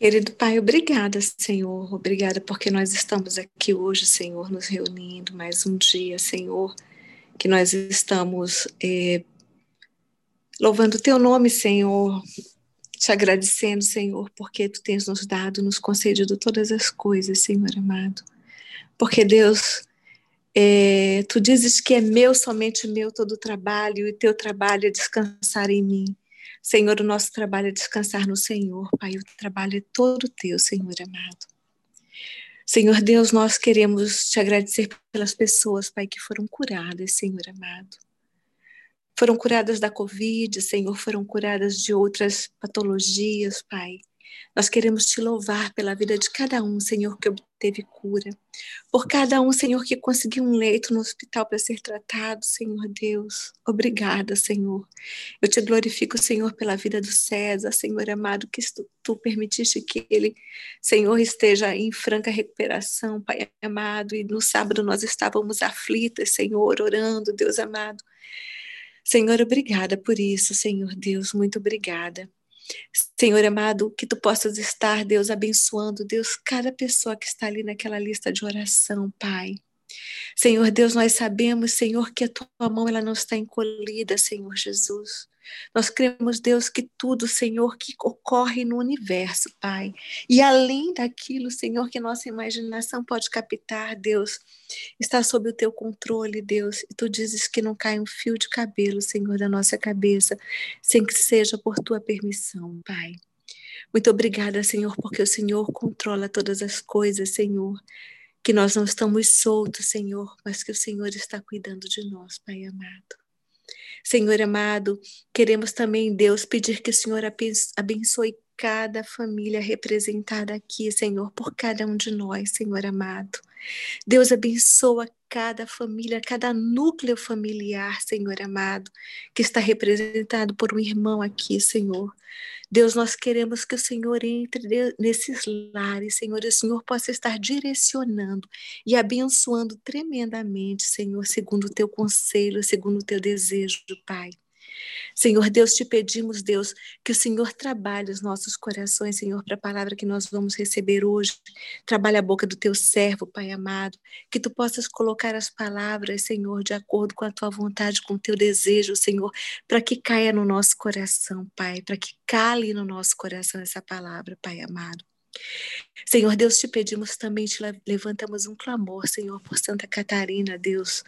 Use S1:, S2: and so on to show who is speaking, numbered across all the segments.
S1: Querido Pai, obrigada, Senhor. Obrigada porque nós estamos aqui hoje, Senhor, nos reunindo mais um dia, Senhor, que nós estamos é, louvando o Teu nome, Senhor, te agradecendo, Senhor, porque Tu tens nos dado, nos concedido todas as coisas, Senhor amado. Porque, Deus, é, Tu dizes que é meu, somente meu, todo o trabalho, e Teu trabalho é descansar em mim. Senhor, o nosso trabalho é descansar no Senhor, Pai. O trabalho é todo teu, Senhor amado. Senhor Deus, nós queremos te agradecer pelas pessoas, Pai, que foram curadas, Senhor amado. Foram curadas da Covid, Senhor, foram curadas de outras patologias, Pai. Nós queremos te louvar pela vida de cada um, Senhor, que obteve cura. Por cada um, Senhor, que conseguiu um leito no hospital para ser tratado, Senhor Deus. Obrigada, Senhor. Eu te glorifico, Senhor, pela vida do César, Senhor amado, que tu, permitiste que ele, Senhor, esteja em franca recuperação, Pai amado. E no sábado nós estávamos aflitas, Senhor, orando, Deus amado. Senhor, obrigada por isso, Senhor Deus, muito obrigada. Senhor amado, que tu possas estar, Deus, abençoando, Deus, cada pessoa que está ali naquela lista de oração, Pai. Senhor Deus, nós sabemos, Senhor, que a tua mão ela não está encolhida, Senhor Jesus. Nós cremos, Deus, que tudo, Senhor, que ocorre no universo, Pai, e além daquilo, Senhor, que nossa imaginação pode captar, Deus, está sob o teu controle, Deus. E tu dizes que não cai um fio de cabelo, Senhor, da nossa cabeça, sem que seja por tua permissão, Pai. Muito obrigada, Senhor, porque o Senhor controla todas as coisas, Senhor que nós não estamos soltos, Senhor, mas que o Senhor está cuidando de nós, Pai amado. Senhor amado, queremos também, Deus, pedir que o Senhor abençoe cada família representada aqui, Senhor, por cada um de nós, Senhor amado. Deus abençoa cada família, cada núcleo familiar, Senhor amado, que está representado por um irmão aqui, Senhor. Deus, nós queremos que o Senhor entre nesses lares, Senhor, e o Senhor possa estar direcionando e abençoando tremendamente, Senhor, segundo o teu conselho, segundo o teu desejo, Pai. Senhor Deus, te pedimos, Deus, que o Senhor trabalhe os nossos corações, Senhor, para a palavra que nós vamos receber hoje. Trabalhe a boca do teu servo, Pai amado, que tu possas colocar as palavras, Senhor, de acordo com a tua vontade, com o teu desejo, Senhor, para que caia no nosso coração, Pai, para que cale no nosso coração essa palavra, Pai amado. Senhor Deus, te pedimos também, te levantamos um clamor, Senhor, por Santa Catarina, Deus.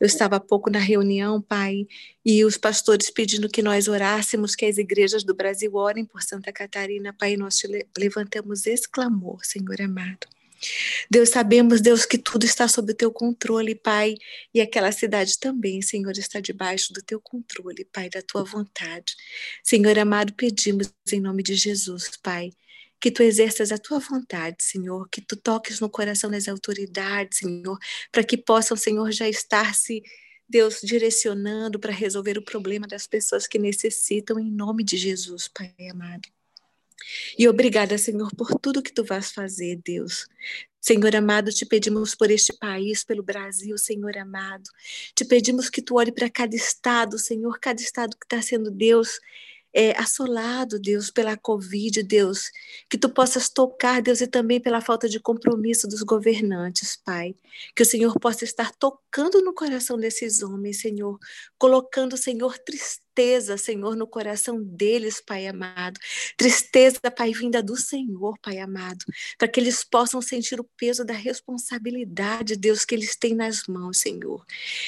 S1: Eu estava há pouco na reunião, Pai, e os pastores pedindo que nós orássemos, que as igrejas do Brasil orem por Santa Catarina, Pai, nós te levantamos esse clamor, Senhor amado. Deus, sabemos, Deus, que tudo está sob o teu controle, Pai, e aquela cidade também, Senhor, está debaixo do teu controle, Pai, da tua vontade. Senhor amado, pedimos em nome de Jesus, Pai, que tu exerças a tua vontade, Senhor, que tu toques no coração das autoridades, Senhor, para que possam, Senhor, já estar se Deus direcionando para resolver o problema das pessoas que necessitam em nome de Jesus, Pai amado. E obrigada, Senhor, por tudo que tu vais fazer, Deus. Senhor amado, te pedimos por este país, pelo Brasil, Senhor amado. Te pedimos que tu olhe para cada estado, Senhor, cada estado que está sendo, Deus, é, assolado, Deus, pela Covid, Deus, que tu possas tocar, Deus, e também pela falta de compromisso dos governantes, Pai. Que o Senhor possa estar tocando no coração desses homens, Senhor, colocando, Senhor, tristeza tristeza, Senhor, no coração deles, Pai amado. Tristeza, Pai, vinda do Senhor, Pai amado, para que eles possam sentir o peso da responsabilidade, Deus, que eles têm nas mãos, Senhor.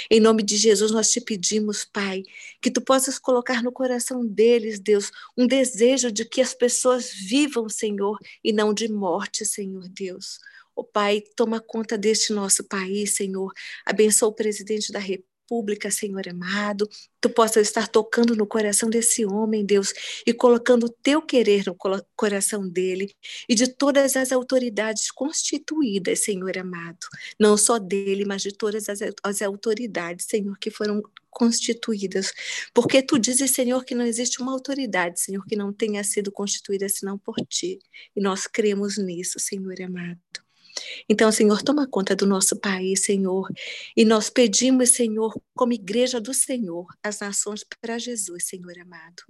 S1: Em nome de Jesus, nós te pedimos, Pai, que tu possas colocar no coração deles, Deus, um desejo de que as pessoas vivam, Senhor, e não de morte, Senhor Deus. Oh, Pai, toma conta deste nosso país, Senhor. Abençoa o presidente da República pública, Senhor amado, tu possa estar tocando no coração desse homem, Deus, e colocando o teu querer no coração dele e de todas as autoridades constituídas, Senhor amado, não só dele, mas de todas as, as autoridades, Senhor, que foram constituídas, porque tu dizes, Senhor, que não existe uma autoridade, Senhor, que não tenha sido constituída senão por ti, e nós cremos nisso, Senhor amado. Então, Senhor, toma conta do nosso país, Senhor. E nós pedimos, Senhor, como igreja do Senhor, as nações para Jesus, Senhor amado.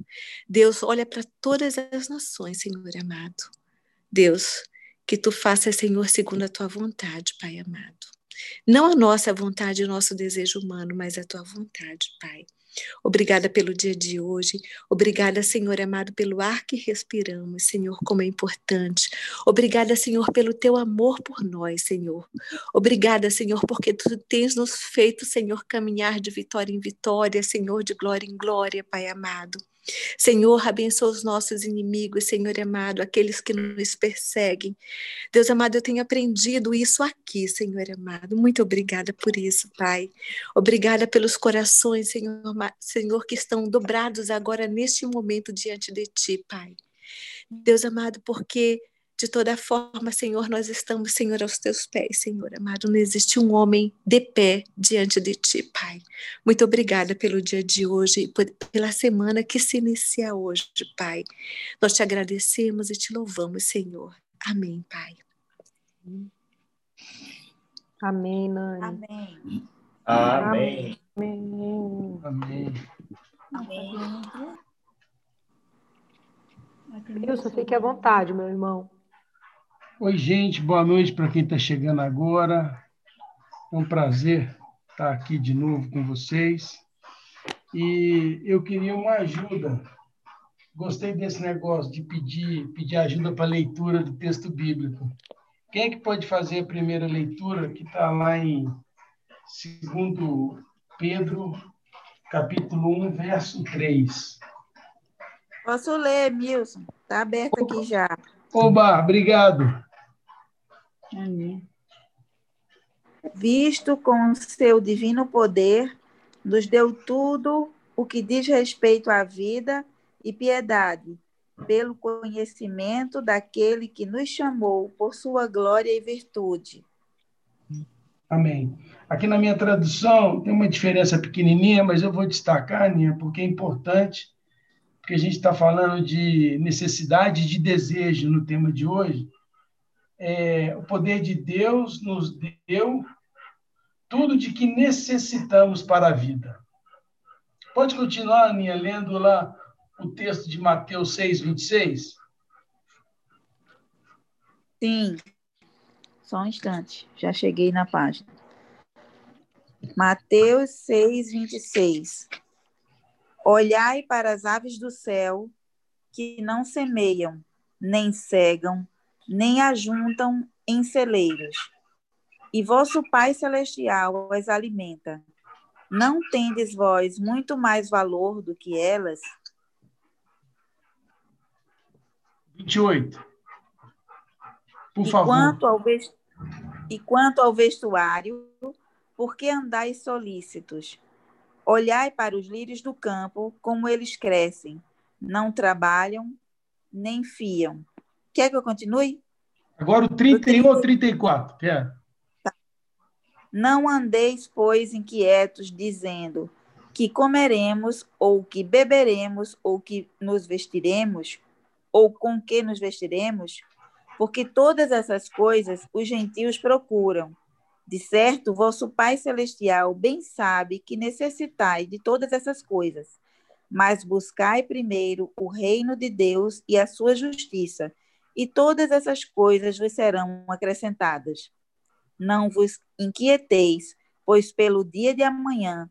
S1: Deus, olha para todas as nações, Senhor amado. Deus, que tu faças, Senhor, segundo a tua vontade, Pai amado. Não a nossa vontade, o nosso desejo humano, mas a tua vontade, Pai. Obrigada pelo dia de hoje. Obrigada, Senhor amado, pelo ar que respiramos, Senhor, como é importante. Obrigada, Senhor, pelo teu amor por nós, Senhor. Obrigada, Senhor, porque tu tens nos feito, Senhor, caminhar de vitória em vitória, Senhor, de glória em glória, Pai amado. Senhor, abençoa os nossos inimigos, Senhor amado, aqueles que nos perseguem. Deus amado, eu tenho aprendido isso aqui, Senhor amado. Muito obrigada por isso, Pai. Obrigada pelos corações, Senhor, Senhor, que estão dobrados agora neste momento diante de Ti, Pai. Deus amado, porque de toda forma, Senhor, nós estamos, Senhor, aos teus pés, Senhor amado. Não existe um homem de pé diante de ti, Pai. Muito obrigada pelo dia de hoje e pela semana que se inicia hoje, Pai. Nós te agradecemos e te louvamos, Senhor. Amém, Pai.
S2: Amém, Nani.
S3: Amém.
S4: Amém.
S2: Amém.
S4: Amém.
S3: Amém.
S2: Wilson, fique à vontade, meu irmão.
S4: Oi, gente, boa noite para quem está chegando agora. É um prazer estar aqui de novo com vocês. E eu queria uma ajuda. Gostei desse negócio de pedir, pedir ajuda para a leitura do texto bíblico. Quem é que pode fazer a primeira leitura, que está lá em 2 Pedro, capítulo 1, verso 3?
S3: Posso ler, Milson? Está aberto aqui já.
S4: Oba, obrigado.
S3: Amém. Visto com seu divino poder, nos deu tudo o que diz respeito à vida e piedade, pelo conhecimento daquele que nos chamou por sua glória e virtude.
S4: Amém. Aqui na minha tradução tem uma diferença pequenininha, mas eu vou destacar, Aninha, porque é importante, porque a gente está falando de necessidade de desejo no tema de hoje é, o poder de Deus nos deu tudo de que necessitamos para a vida. Pode continuar, Aninha, lendo lá o texto de Mateus 6, 26?
S3: Sim. Só um instante, já cheguei na página. Mateus 6, 26. Olhai para as aves do céu, que não semeiam, nem cegam, nem ajuntam em celeiros. E vosso Pai Celestial as alimenta. Não tendes vós muito mais valor do que elas?
S4: 28. Por
S3: e
S4: favor.
S3: Quanto ao vest... E quanto ao vestuário, por que andais solícitos? Olhai para os lírios do campo, como eles crescem. Não trabalham, nem fiam. Quer que eu continue?
S4: Agora o 31 ou 34, Pierre?
S3: Tá. Não andeis, pois, inquietos, dizendo que comeremos, ou que beberemos, ou que nos vestiremos, ou com que nos vestiremos, porque todas essas coisas os gentios procuram. De certo, vosso Pai Celestial bem sabe que necessitai de todas essas coisas. Mas buscai primeiro o reino de Deus e a sua justiça, e todas essas coisas vos serão acrescentadas. Não vos inquieteis, pois pelo dia de amanhã,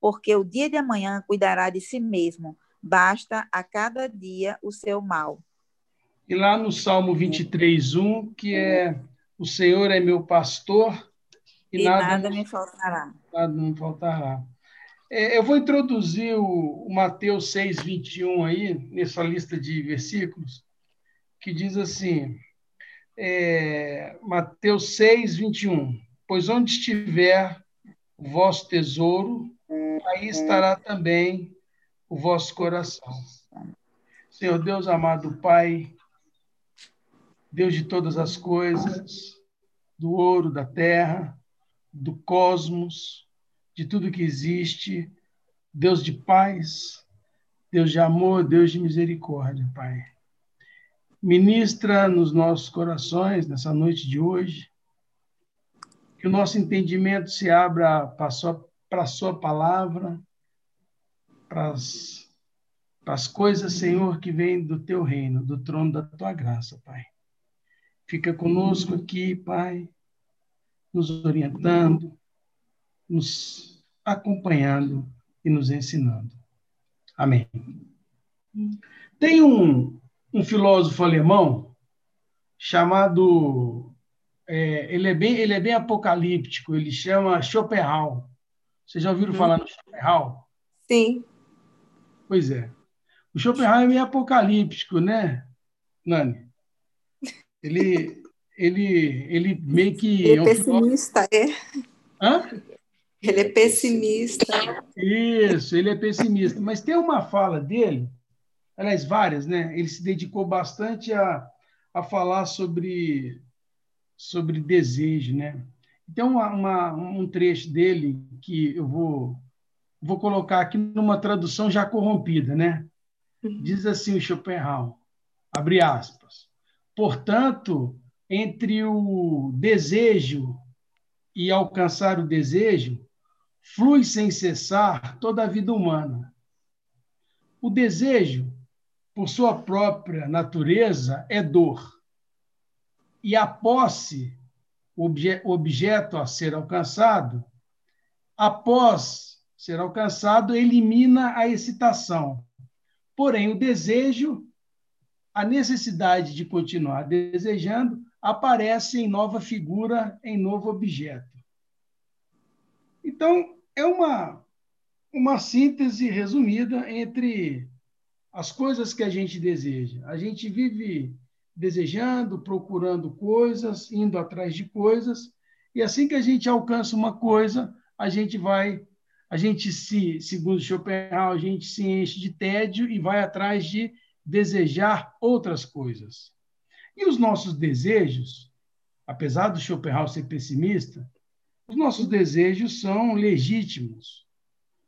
S3: porque o dia de amanhã cuidará de si mesmo, basta a cada dia o seu mal.
S4: E lá no Salmo 23, 1, que é o Senhor é meu pastor
S3: e, e nada, nada, me faltará.
S4: Nada me faltará. É, eu vou introduzir o, o Mateus 6, 21 aí, nessa lista de versículos, que diz assim, é, Mateus 6, 21. Pois onde estiver o vosso tesouro, aí estará também o vosso coração. Senhor Deus amado Pai, Deus de todas as coisas, do ouro, da terra, do cosmos, de tudo que existe, Deus de paz, Deus de amor, Deus de misericórdia, Pai. Ministra nos nossos corações nessa noite de hoje. Que o nosso entendimento se abra para a sua, para sua palavra, para as coisas, Senhor, que vêm do teu reino, do trono da tua graça, Pai. Fica conosco aqui, Pai, nos orientando, nos acompanhando e nos ensinando. Amém. Tem um, um filósofo alemão chamado. É, ele, é bem, ele é bem apocalíptico, ele chama Schopenhauer. Vocês já ouviram uhum. falar no Schopenhauer?
S1: Sim.
S4: Pois é. O Schopenhauer é meio apocalíptico, né, Nani? Ele, ele, ele meio que.
S1: Ele é, é pessimista, é.
S4: Hã?
S1: Ele é pessimista.
S4: Isso, ele é pessimista. Mas tem uma fala dele, aliás, várias, né? Ele se dedicou bastante a, a falar sobre, sobre desejo, né? Tem uma, uma, um trecho dele que eu vou, vou colocar aqui numa tradução já corrompida, né? Uhum. Diz assim o Schopenhauer, abre aspas. Portanto, entre o desejo e alcançar o desejo, flui sem cessar toda a vida humana. O desejo, por sua própria natureza, é dor. E a posse, o objeto a ser alcançado, após ser alcançado, elimina a excitação. Porém, o desejo, a necessidade de continuar desejando, aparece em nova figura, em novo objeto. Então, é uma, uma síntese resumida entre as coisas que a gente deseja. A gente vive desejando, procurando coisas, indo atrás de coisas, e assim que a gente alcança uma coisa, a gente vai, a gente se, segundo Schopenhauer, a gente se enche de tédio e vai atrás de desejar outras coisas. E os nossos desejos, apesar do Schopenhauer ser pessimista, os nossos desejos são legítimos.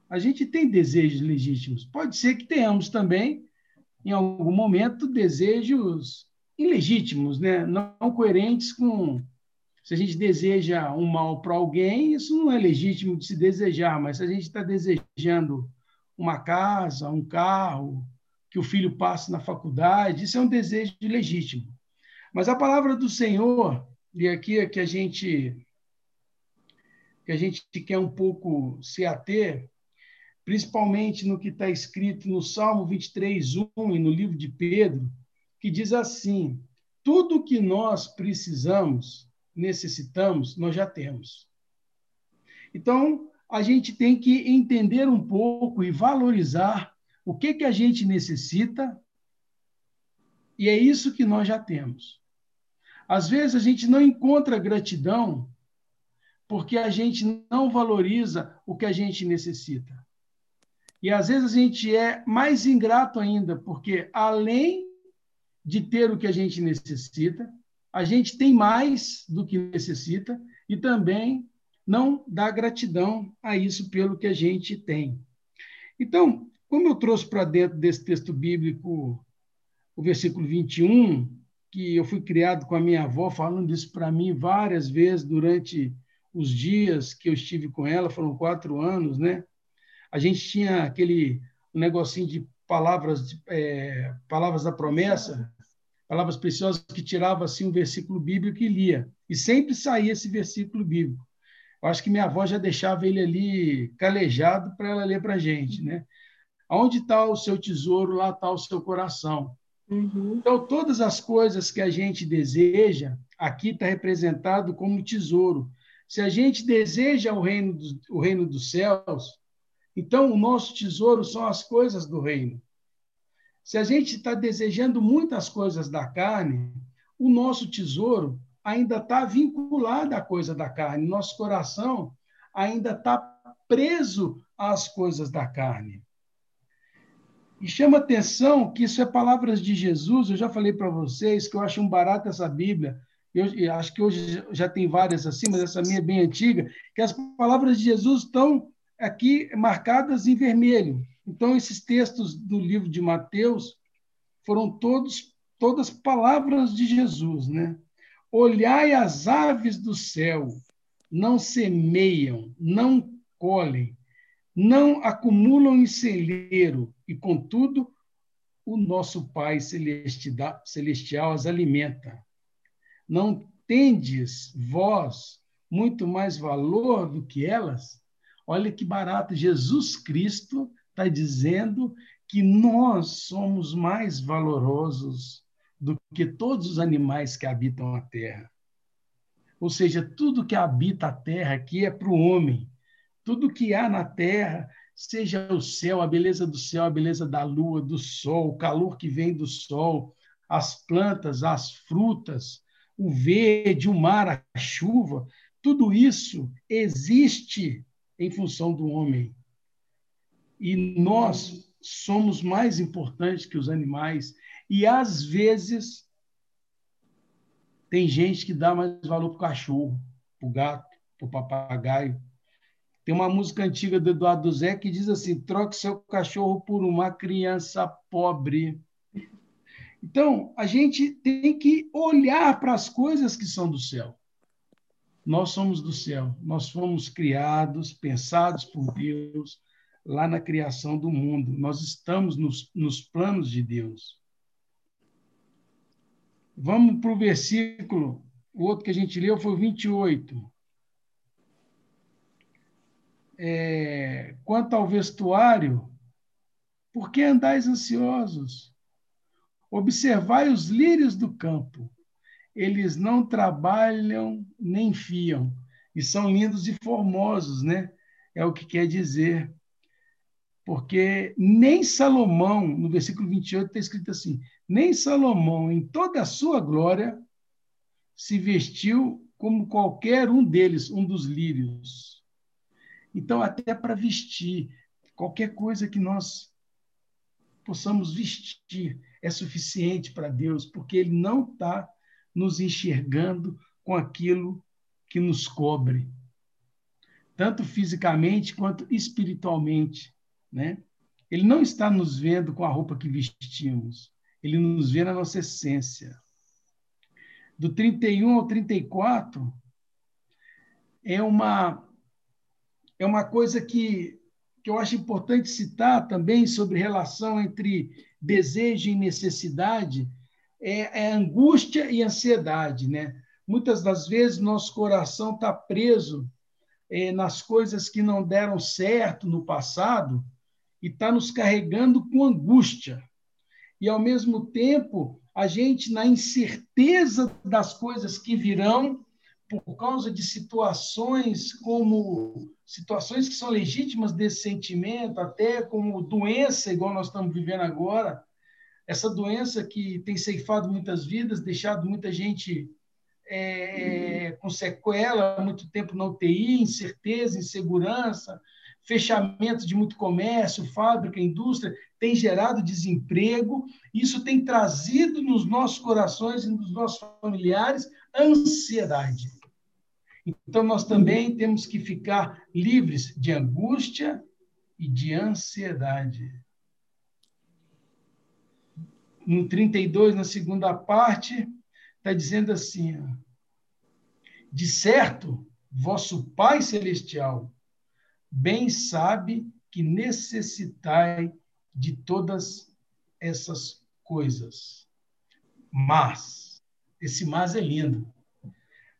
S4: A gente tem desejos legítimos. Pode ser que tenhamos também, em algum momento, desejos ilegítimos, né? não coerentes com. Se a gente deseja um mal para alguém, isso não é legítimo de se desejar, mas se a gente está desejando uma casa, um carro, que o filho passe na faculdade, isso é um desejo legítimo. Mas a palavra do Senhor, e aqui é que a gente que a gente quer um pouco se ater, principalmente no que está escrito no Salmo 23, 1 e no livro de Pedro, que diz assim: tudo que nós precisamos, necessitamos, nós já temos. Então, a gente tem que entender um pouco e valorizar o que, que a gente necessita, e é isso que nós já temos. Às vezes a gente não encontra gratidão porque a gente não valoriza o que a gente necessita. E às vezes a gente é mais ingrato ainda, porque além de ter o que a gente necessita, a gente tem mais do que necessita e também não dá gratidão a isso pelo que a gente tem. Então, como eu trouxe para dentro desse texto bíblico o versículo 21, que eu fui criado com a minha avó falando isso para mim várias vezes durante os dias que eu estive com ela, foram quatro anos, né? A gente tinha aquele negocinho de palavras, é, palavras da promessa, palavras preciosas que tirava assim um versículo bíblico e lia. E sempre saía esse versículo bíblico. Eu acho que minha avó já deixava ele ali calejado para ela ler para a gente, né? Onde está o seu tesouro, lá está o seu coração. Uhum. Então, todas as coisas que a gente deseja, aqui está representado como tesouro. Se a gente deseja o reino, do, o reino dos céus, então o nosso tesouro são as coisas do reino. Se a gente está desejando muitas coisas da carne, o nosso tesouro ainda está vinculado à coisa da carne. Nosso coração ainda está preso às coisas da carne. E chama atenção que isso é palavras de Jesus. Eu já falei para vocês que eu acho um barato essa Bíblia. Eu acho que hoje já tem várias assim, mas essa minha é bem antiga, que as palavras de Jesus estão aqui marcadas em vermelho. Então, esses textos do livro de Mateus foram todos todas palavras de Jesus, né? Olhai as aves do céu, não semeiam, não colhem, não acumulam em celeiro, e contudo o nosso Pai celestial as alimenta. Não tendes vós muito mais valor do que elas? Olha que barato, Jesus Cristo está dizendo que nós somos mais valorosos do que todos os animais que habitam a terra. Ou seja, tudo que habita a terra aqui é para o homem. Tudo que há na terra, seja o céu, a beleza do céu, a beleza da lua, do sol, o calor que vem do sol, as plantas, as frutas, o verde, o mar, a chuva, tudo isso existe em função do homem. E nós somos mais importantes que os animais. E, às vezes, tem gente que dá mais valor para o cachorro, para o gato, para o papagaio. Tem uma música antiga do Eduardo Zé que diz assim: troque seu cachorro por uma criança pobre. Então, a gente tem que olhar para as coisas que são do céu. Nós somos do céu, nós fomos criados, pensados por Deus, lá na criação do mundo. Nós estamos nos, nos planos de Deus. Vamos para o versículo, o outro que a gente leu foi o 28. É, quanto ao vestuário, por que andais ansiosos? Observai os lírios do campo. Eles não trabalham nem fiam, e são lindos e formosos, né? É o que quer dizer. Porque nem Salomão, no versículo 28, está escrito assim: nem Salomão, em toda a sua glória, se vestiu como qualquer um deles, um dos lírios. Então, até para vestir, qualquer coisa que nós possamos vestir, é suficiente para Deus, porque Ele não está nos enxergando com aquilo que nos cobre, tanto fisicamente quanto espiritualmente, né? Ele não está nos vendo com a roupa que vestimos, ele nos vê na nossa essência. Do 31 ao 34 é uma é uma coisa que que eu acho importante citar também sobre relação entre desejo e necessidade, é, é angústia e ansiedade, né? Muitas das vezes nosso coração está preso é, nas coisas que não deram certo no passado e está nos carregando com angústia. E, ao mesmo tempo, a gente, na incerteza das coisas que virão, por causa de situações como situações que são legítimas desse sentimento, até como doença, igual nós estamos vivendo agora, essa doença que tem ceifado muitas vidas, deixado muita gente é, com sequela, muito tempo na UTI, incerteza, insegurança, fechamento de muito comércio, fábrica, indústria, tem gerado desemprego. Isso tem trazido nos nossos corações e nos nossos familiares ansiedade. Então, nós também temos que ficar livres de angústia e de ansiedade. No 32, na segunda parte, está dizendo assim: De certo, vosso Pai Celestial bem sabe que necessitai de todas essas coisas. Mas, esse mas é lindo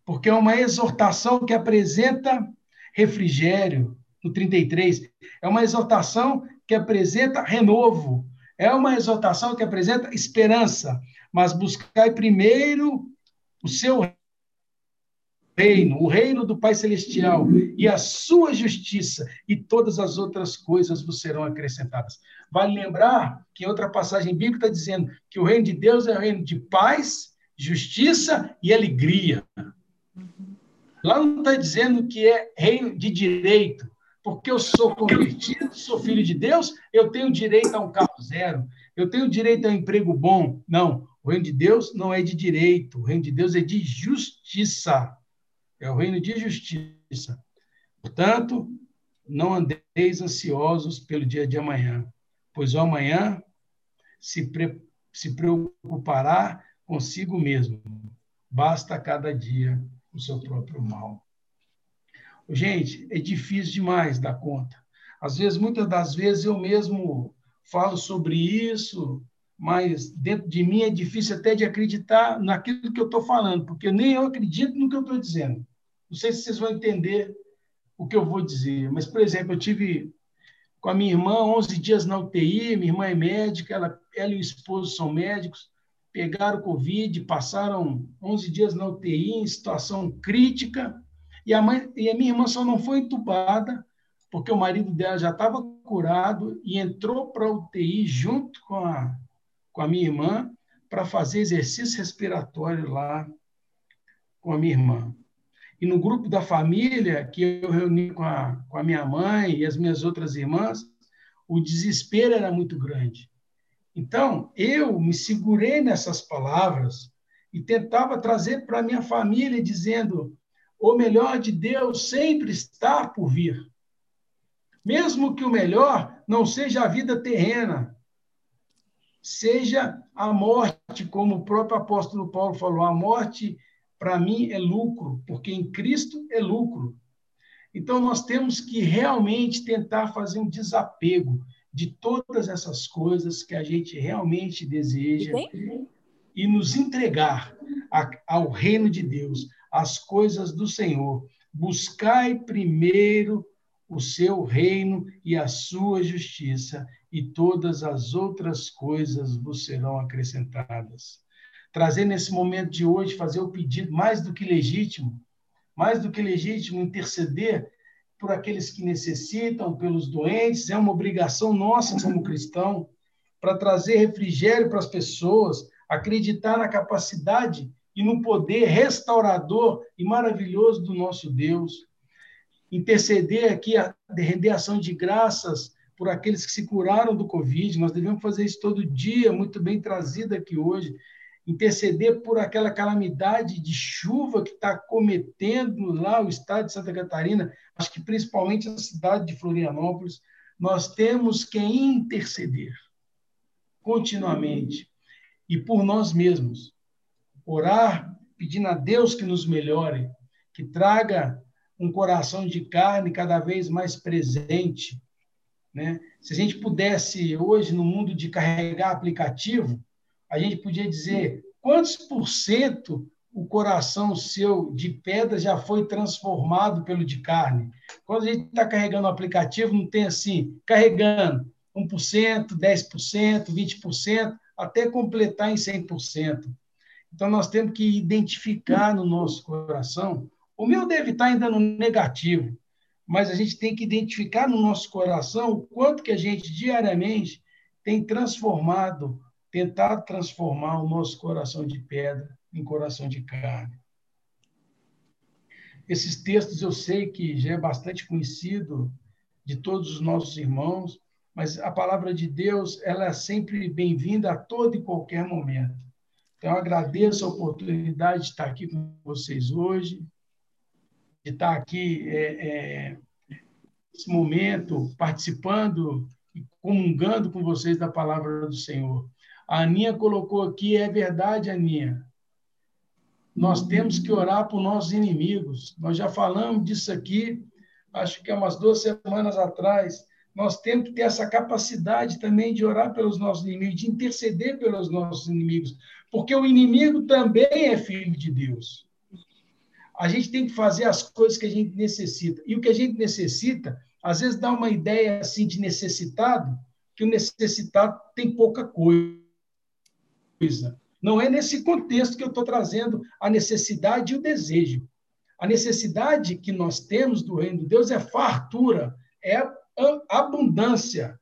S4: porque é uma exortação que apresenta refrigério, no 33. É uma exortação que apresenta renovo. É uma exortação que apresenta esperança. Mas buscai primeiro o seu reino, o reino do Pai Celestial e a sua justiça, e todas as outras coisas vos serão acrescentadas. Vale lembrar que em outra passagem bíblica está dizendo que o reino de Deus é o reino de paz, justiça e alegria. Lá não está dizendo que é reino de direito, porque eu sou convertido, sou filho de Deus, eu tenho direito a um carro zero, eu tenho direito a um emprego bom. Não, o reino de Deus não é de direito, o reino de Deus é de justiça. É o reino de justiça. Portanto, não andeis ansiosos pelo dia de amanhã, pois o amanhã se, pre se preocupará consigo mesmo. Basta cada dia o seu próprio mal. Gente, é difícil demais dar conta. Às vezes, muitas das vezes, eu mesmo falo sobre isso, mas dentro de mim é difícil até de acreditar naquilo que eu estou falando, porque nem eu acredito no que eu estou dizendo. Não sei se vocês vão entender o que eu vou dizer, mas, por exemplo, eu tive com a minha irmã 11 dias na UTI, minha irmã é médica, ela, ela e o esposo são médicos, pegaram Covid, passaram 11 dias na UTI em situação crítica, e a, mãe, e a minha irmã só não foi entubada porque o marido dela já estava curado e entrou para a UTI junto com a, com a minha irmã para fazer exercício respiratório lá com a minha irmã. E no grupo da família, que eu reuni com a, com a minha mãe e as minhas outras irmãs, o desespero era muito grande. Então, eu me segurei nessas palavras e tentava trazer para a minha família, dizendo: o melhor de Deus sempre está por vir. Mesmo que o melhor não seja a vida terrena, seja a morte, como o próprio apóstolo Paulo falou, a morte para mim é lucro, porque em Cristo é lucro. Então nós temos que realmente tentar fazer um desapego de todas essas coisas que a gente realmente deseja e nos entregar ao reino de Deus, às coisas do Senhor. Buscai primeiro o seu reino e a sua justiça, e todas as outras coisas vos serão acrescentadas. Trazer nesse momento de hoje, fazer o pedido mais do que legítimo, mais do que legítimo, interceder por aqueles que necessitam, pelos doentes, é uma obrigação nossa como cristão, para trazer refrigério para as pessoas, acreditar na capacidade e no poder restaurador e maravilhoso do nosso Deus interceder aqui, a, render ação de graças por aqueles que se curaram do Covid. Nós devemos fazer isso todo dia, muito bem trazido aqui hoje. Interceder por aquela calamidade de chuva que está cometendo lá o estado de Santa Catarina, acho que principalmente a cidade de Florianópolis. Nós temos que interceder continuamente e por nós mesmos. Orar pedindo a Deus que nos melhore, que traga um coração de carne cada vez mais presente. Né? Se a gente pudesse, hoje, no mundo de carregar aplicativo, a gente podia dizer quantos por cento o coração seu de pedra já foi transformado pelo de carne. Quando a gente está carregando o aplicativo, não tem assim, carregando 1%, 10%, 20%, até completar em 100%. Então, nós temos que identificar no nosso coração o meu deve estar ainda no negativo, mas a gente tem que identificar no nosso coração o quanto que a gente diariamente tem transformado, tentado transformar o nosso coração de pedra em coração de carne. Esses textos eu sei que já é bastante conhecido de todos os nossos irmãos, mas a palavra de Deus ela é sempre bem-vinda a todo e qualquer momento. Então, agradeço a oportunidade de estar aqui com vocês hoje de estar aqui é, é, nesse momento, participando e comungando com vocês da palavra do Senhor. A Aninha colocou aqui, é verdade, Aninha. Nós temos que orar por nossos inimigos. Nós já falamos disso aqui, acho que há umas duas semanas atrás. Nós temos que ter essa capacidade também de orar pelos nossos inimigos, de interceder pelos nossos inimigos, porque o inimigo também é filho de Deus a gente tem que fazer as coisas que a gente necessita. E o que a gente necessita, às vezes dá uma ideia assim de necessitado, que o necessitado tem pouca coisa. Não é nesse contexto que eu estou trazendo a necessidade e o desejo. A necessidade que nós temos do reino de Deus é fartura, é abundância,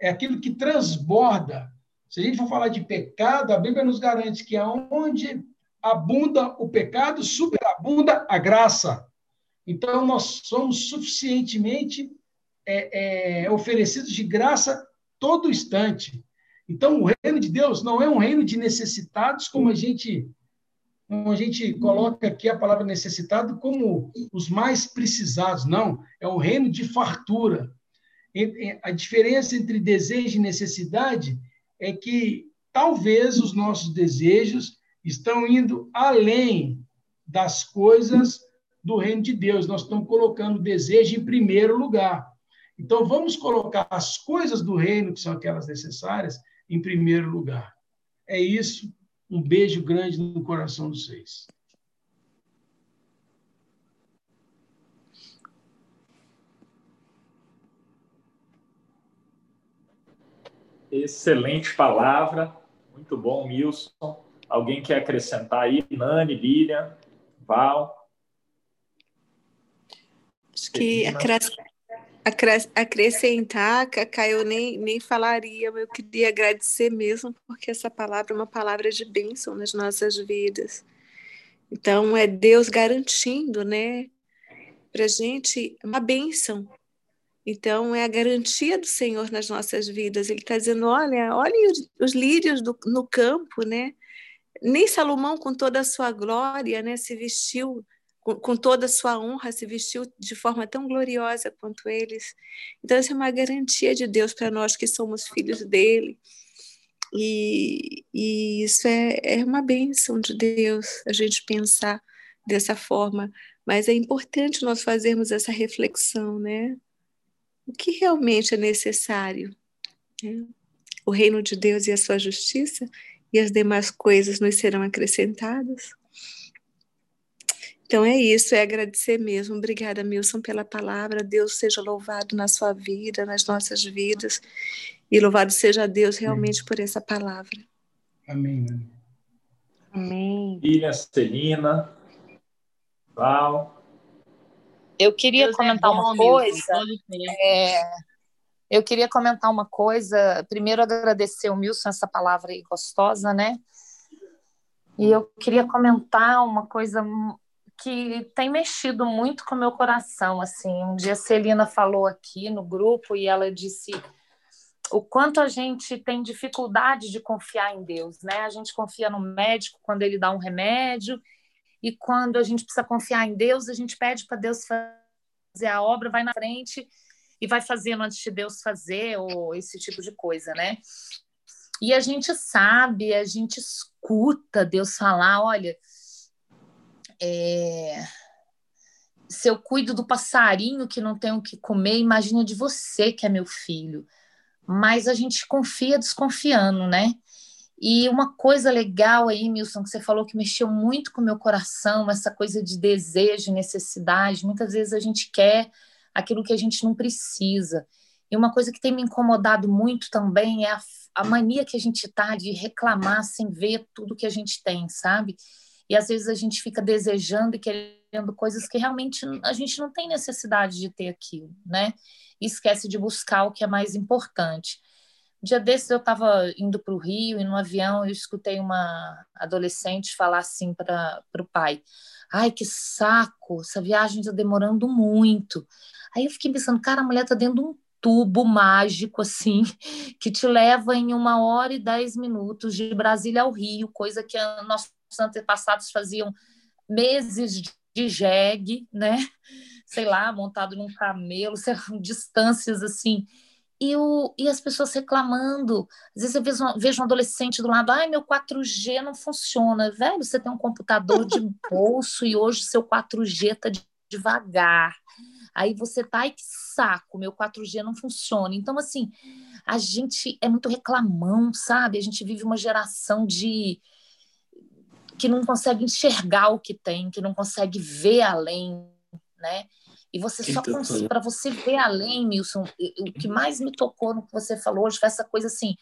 S4: é aquilo que transborda. Se a gente for falar de pecado, a Bíblia nos garante que aonde abunda o pecado, superabunda a graça. Então, nós somos suficientemente é, é, oferecidos de graça todo instante. Então, o reino de Deus não é um reino de necessitados, como a gente, como a gente coloca aqui a palavra necessitado como os mais precisados. Não, é um reino de fartura. A diferença entre desejo e necessidade é que talvez os nossos desejos estão indo além das coisas do reino de Deus. Nós estamos colocando o desejo em primeiro lugar. Então, vamos colocar as coisas do reino, que são aquelas necessárias, em primeiro lugar. É isso. Um beijo grande no coração dos seis.
S5: Excelente palavra. Muito bom, Milson. Alguém quer acrescentar aí? Nani, Lilian, Val?
S1: Acho que acrescentar, Cacá, eu nem, nem falaria, eu queria agradecer mesmo, porque essa palavra é uma palavra de bênção nas nossas vidas. Então, é Deus garantindo, né, para gente uma bênção. Então, é a garantia do Senhor nas nossas vidas. Ele está dizendo: olha, olhem os, os lírios do, no campo, né? Nem Salomão, com toda a sua glória, né, se vestiu com, com toda a sua honra, se vestiu de forma tão gloriosa quanto eles. Então, essa é uma garantia de Deus para nós que somos filhos dele. E, e isso é, é uma bênção de Deus, a gente pensar dessa forma. Mas é importante nós fazermos essa reflexão, né? O que realmente é necessário? Né? O reino de Deus e a sua justiça, e as demais coisas nos serão acrescentadas. Então é isso, é agradecer mesmo. Obrigada, Milson, pela palavra. Deus seja louvado na sua vida, nas nossas vidas. E louvado seja Deus realmente Amém. por essa palavra.
S4: Amém.
S2: Amém.
S5: Ilha Celina, Val.
S6: Eu queria Deus é comentar é bom, uma coisa. É, eu queria comentar uma coisa. Primeiro, agradecer o Milson essa palavra aí gostosa, né? E eu queria comentar uma coisa que tem mexido muito com o meu coração. Assim, um dia a Celina falou aqui no grupo e ela disse o quanto a gente tem dificuldade de confiar em Deus, né? A gente confia no médico quando ele dá um remédio e quando a gente precisa confiar em Deus, a gente pede para Deus fazer a obra, vai na frente e vai fazendo antes de Deus fazer, ou esse tipo de coisa, né? E a gente sabe, a gente escuta Deus falar: olha, é... se eu cuido do passarinho que não tem o que comer, imagina de você que é meu filho. Mas a gente confia desconfiando, né? E uma coisa legal aí, Milson, que você falou que mexeu muito com o meu coração, essa coisa de desejo, necessidade. Muitas vezes a gente quer aquilo que a gente não precisa. E uma coisa que tem me incomodado muito também é a, a mania que a gente tá de reclamar sem ver tudo que a gente tem, sabe? E às vezes a gente fica desejando e querendo coisas que realmente a gente não tem necessidade de ter aquilo, né? E esquece de buscar o que é mais importante. Dia desses eu estava indo para o Rio e no avião eu escutei uma adolescente falar assim para o pai: Ai, que saco, essa viagem está demorando muito. Aí eu fiquei pensando, cara, a mulher está dentro de um tubo mágico, assim, que te leva em uma hora e dez minutos de Brasília ao Rio, coisa que nossos antepassados faziam meses de jegue, né? Sei lá, montado num camelo, sei lá, distâncias assim. E, o, e as pessoas reclamando. Às vezes eu vejo, vejo um adolescente do lado, ai, meu 4G não funciona. Velho, você tem um computador de bolso e hoje seu 4G está devagar. Aí você tá, ai que saco, meu 4G não funciona. Então, assim, a gente é muito reclamão, sabe? A gente vive uma geração de que não consegue enxergar o que tem, que não consegue ver além, né? E você só para você ver além, Milson, o que mais me tocou no que você falou hoje foi essa coisa assim,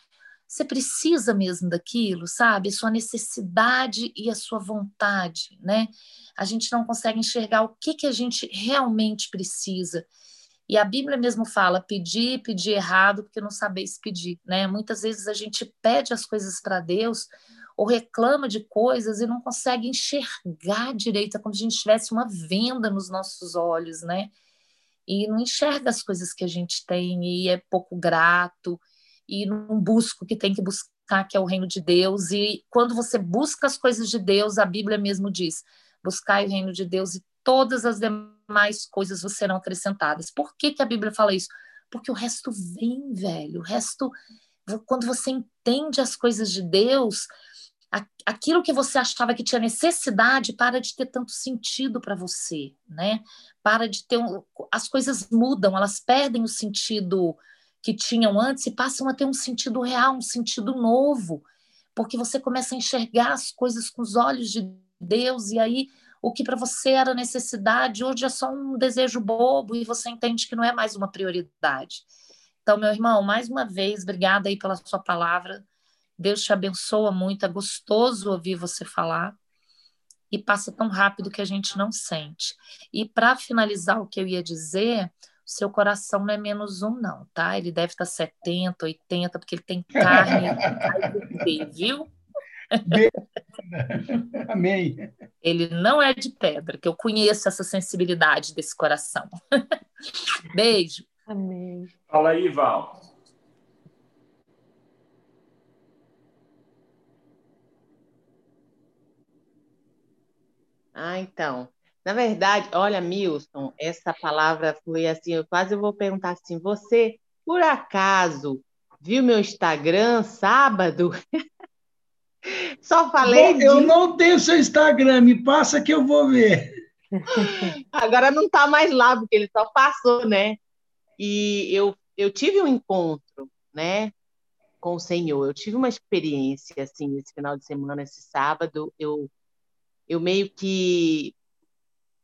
S6: você precisa mesmo daquilo, sabe? A sua necessidade e a sua vontade, né? A gente não consegue enxergar o que, que a gente realmente precisa. E a Bíblia mesmo fala: pedir, pedir errado, porque não sabeis pedir, né? Muitas vezes a gente pede as coisas para Deus ou reclama de coisas e não consegue enxergar direito, é como se a gente tivesse uma venda nos nossos olhos, né? E não enxerga as coisas que a gente tem e é pouco grato e não busca o que tem que buscar, que é o reino de Deus. E quando você busca as coisas de Deus, a Bíblia mesmo diz: buscai o reino de Deus e todas as demais coisas serão acrescentadas. Por que, que a Bíblia fala isso? Porque o resto vem, velho. O resto, quando você entende as coisas de Deus, aquilo que você achava que tinha necessidade para de ter tanto sentido para você, né? Para de ter um, as coisas mudam, elas perdem o sentido que tinham antes e passam a ter um sentido real, um sentido novo, porque você começa a enxergar as coisas com os olhos de Deus e aí o que para você era necessidade hoje é só um desejo bobo e você entende que não é mais uma prioridade. Então, meu irmão, mais uma vez, obrigada aí pela sua palavra. Deus te abençoa muito, é gostoso ouvir você falar e passa tão rápido que a gente não sente. E para finalizar o que eu ia dizer, seu coração não é menos um, não, tá? Ele deve estar 70, 80, porque ele tem carne, viu?
S4: Amém.
S6: Ele não é de pedra, que eu conheço essa sensibilidade desse coração. Beijo.
S2: Amém.
S5: Fala aí, Val.
S2: Ah, então. Na verdade, olha, Milson, essa palavra foi assim, eu quase vou perguntar assim, você, por acaso, viu meu Instagram sábado? Só falei
S4: Bom, Eu não tenho seu Instagram, me passa que eu vou ver.
S2: Agora não está mais lá, porque ele só passou, né? E eu, eu tive um encontro, né, com o Senhor. Eu tive uma experiência, assim, esse final de semana, esse sábado. Eu, eu meio que.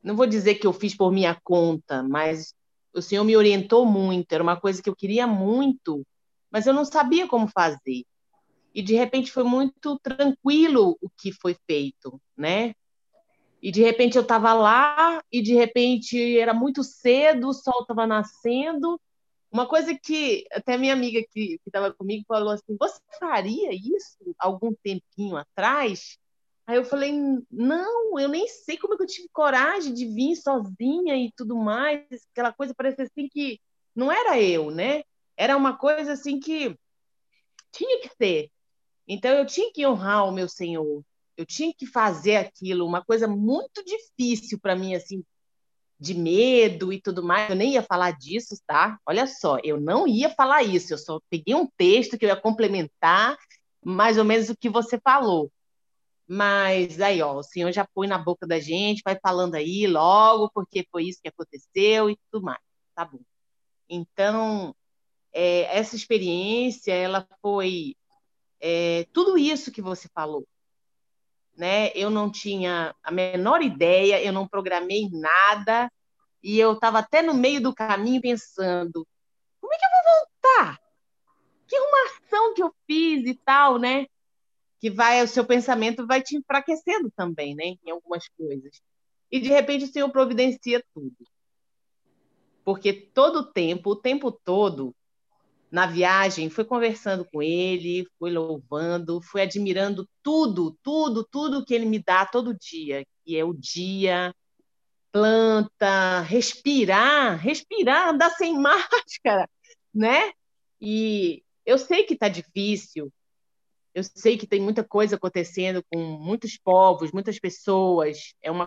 S2: Não vou dizer que eu fiz por minha conta, mas o Senhor me orientou muito. Era uma coisa que eu queria muito, mas eu não sabia como fazer e de repente foi muito tranquilo o que foi feito, né? E de repente eu estava lá e de repente era muito cedo, o sol estava nascendo. Uma coisa que até minha amiga que estava comigo falou assim: Você faria isso algum tempinho atrás? Aí eu falei: Não, eu nem sei como é que eu tive coragem de vir sozinha e tudo mais. Aquela coisa parecia assim que não era eu, né? Era uma coisa assim que tinha que ser. Então eu tinha que honrar o meu Senhor. Eu tinha que fazer aquilo, uma coisa muito difícil para mim assim, de medo e tudo mais. Eu nem ia falar disso, tá? Olha só, eu não ia falar isso. Eu só peguei um texto que eu ia complementar mais ou menos o que você falou. Mas aí, ó, o Senhor já põe na boca da gente, vai falando aí logo, porque foi isso que aconteceu e tudo mais. Tá bom. Então, é, essa experiência, ela foi é, tudo isso que você falou. Né? Eu não tinha a menor ideia, eu não programei nada, e eu estava até no meio do caminho pensando: como é que eu vou voltar? Que arrumação que eu fiz e tal, né? Que vai, o seu pensamento vai te enfraquecendo também, né? Em algumas coisas. E de repente o Senhor providencia tudo. Porque todo o tempo, o tempo todo, na viagem, fui conversando com ele, fui louvando, fui admirando tudo, tudo, tudo que ele me dá todo dia, que é o dia, planta, respirar, respirar, andar sem máscara, né? E eu sei que está difícil, eu sei que tem muita coisa acontecendo com muitos povos, muitas pessoas, é uma